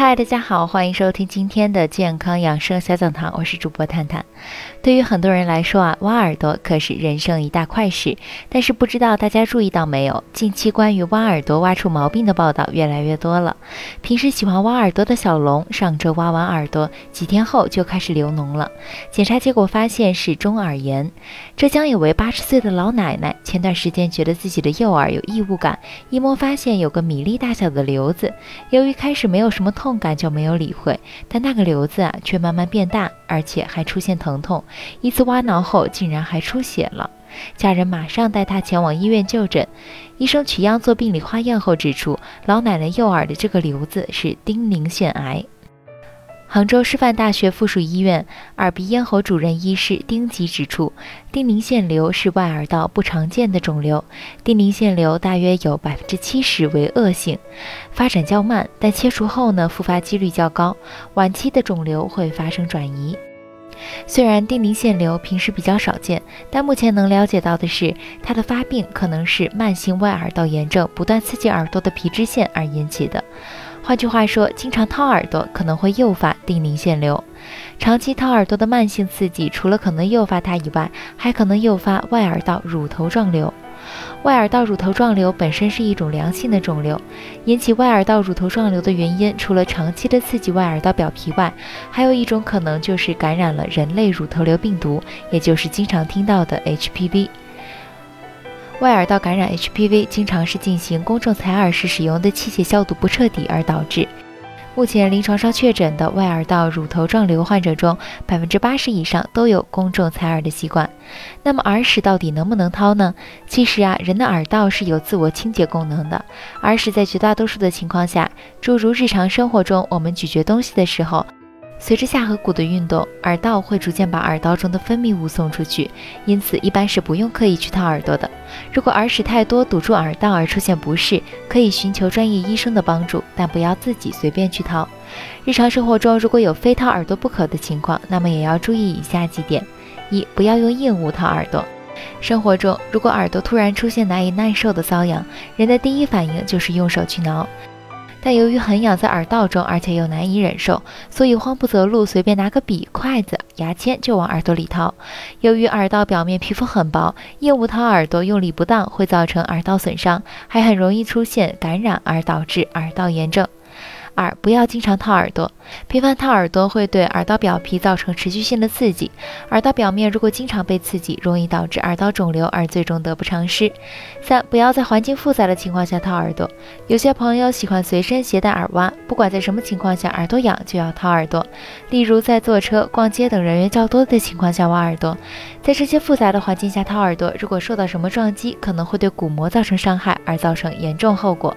嗨，大家好，欢迎收听今天的健康养生小讲堂，我是主播探探。对于很多人来说啊，挖耳朵可是人生一大快事。但是不知道大家注意到没有，近期关于挖耳朵挖出毛病的报道越来越多了。平时喜欢挖耳朵的小龙，上周挖完耳朵，几天后就开始流脓了。检查结果发现是中耳炎。浙江有位八十岁的老奶奶，前段时间觉得自己的右耳有异物感，一摸发现有个米粒大小的瘤子。由于开始没有什么痛。痛感就没有理会，但那个瘤子啊却慢慢变大，而且还出现疼痛。一次挖挠后，竟然还出血了。家人马上带他前往医院就诊。医生取样做病理化验后指出，老奶奶右耳的这个瘤子是丁宁腺癌。杭州师范大学附属医院耳鼻咽喉主任医师丁吉指出，丁宁腺瘤是外耳道不常见的肿瘤。丁宁腺瘤大约有百分之七十为恶性，发展较慢，但切除后呢，复发几率较高，晚期的肿瘤会发生转移。虽然丁宁腺瘤平时比较少见，但目前能了解到的是，它的发病可能是慢性外耳道炎症不断刺激耳朵的皮脂腺而引起的。换句话说，经常掏耳朵可能会诱发丁宁腺瘤。长期掏耳朵的慢性刺激，除了可能诱发它以外，还可能诱发外耳道乳头状瘤。外耳道乳头状瘤本身是一种良性的肿瘤。引起外耳道乳头状瘤的原因，除了长期的刺激外耳道表皮外，还有一种可能就是感染了人类乳头瘤病毒，也就是经常听到的 HPV。外耳道感染 HPV 经常是进行公众采耳时使用的器械消毒不彻底而导致。目前临床上确诊的外耳道乳头状瘤患者中，百分之八十以上都有公众采耳的习惯。那么耳屎到底能不能掏呢？其实啊，人的耳道是有自我清洁功能的。耳屎在绝大多数的情况下，诸如日常生活中我们咀嚼东西的时候。随着下颌骨的运动，耳道会逐渐把耳道中的分泌物送出去，因此一般是不用刻意去掏耳朵的。如果耳屎太多堵住耳道而出现不适，可以寻求专业医生的帮助，但不要自己随便去掏。日常生活中如果有非掏耳朵不可的情况，那么也要注意以下几点：一、不要用硬物掏耳朵。生活中如果耳朵突然出现难以耐受的瘙痒，人的第一反应就是用手去挠。但由于很痒在耳道中，而且又难以忍受，所以慌不择路，随便拿个笔、筷子、牙签就往耳朵里掏。由于耳道表面皮肤很薄，硬物掏耳朵用力不当，会造成耳道损伤，还很容易出现感染而导致耳道炎症。二不要经常掏耳朵，频繁掏耳朵会对耳道表皮造成持续性的刺激，耳道表面如果经常被刺激，容易导致耳道肿瘤而最终得不偿失。三不要在环境复杂的情况下掏耳朵，有些朋友喜欢随身携带耳挖，不管在什么情况下耳朵痒就要掏耳朵，例如在坐车、逛街等人员较多的情况下挖耳朵，在这些复杂的环境下掏耳朵，如果受到什么撞击，可能会对鼓膜造成伤害而造成严重后果。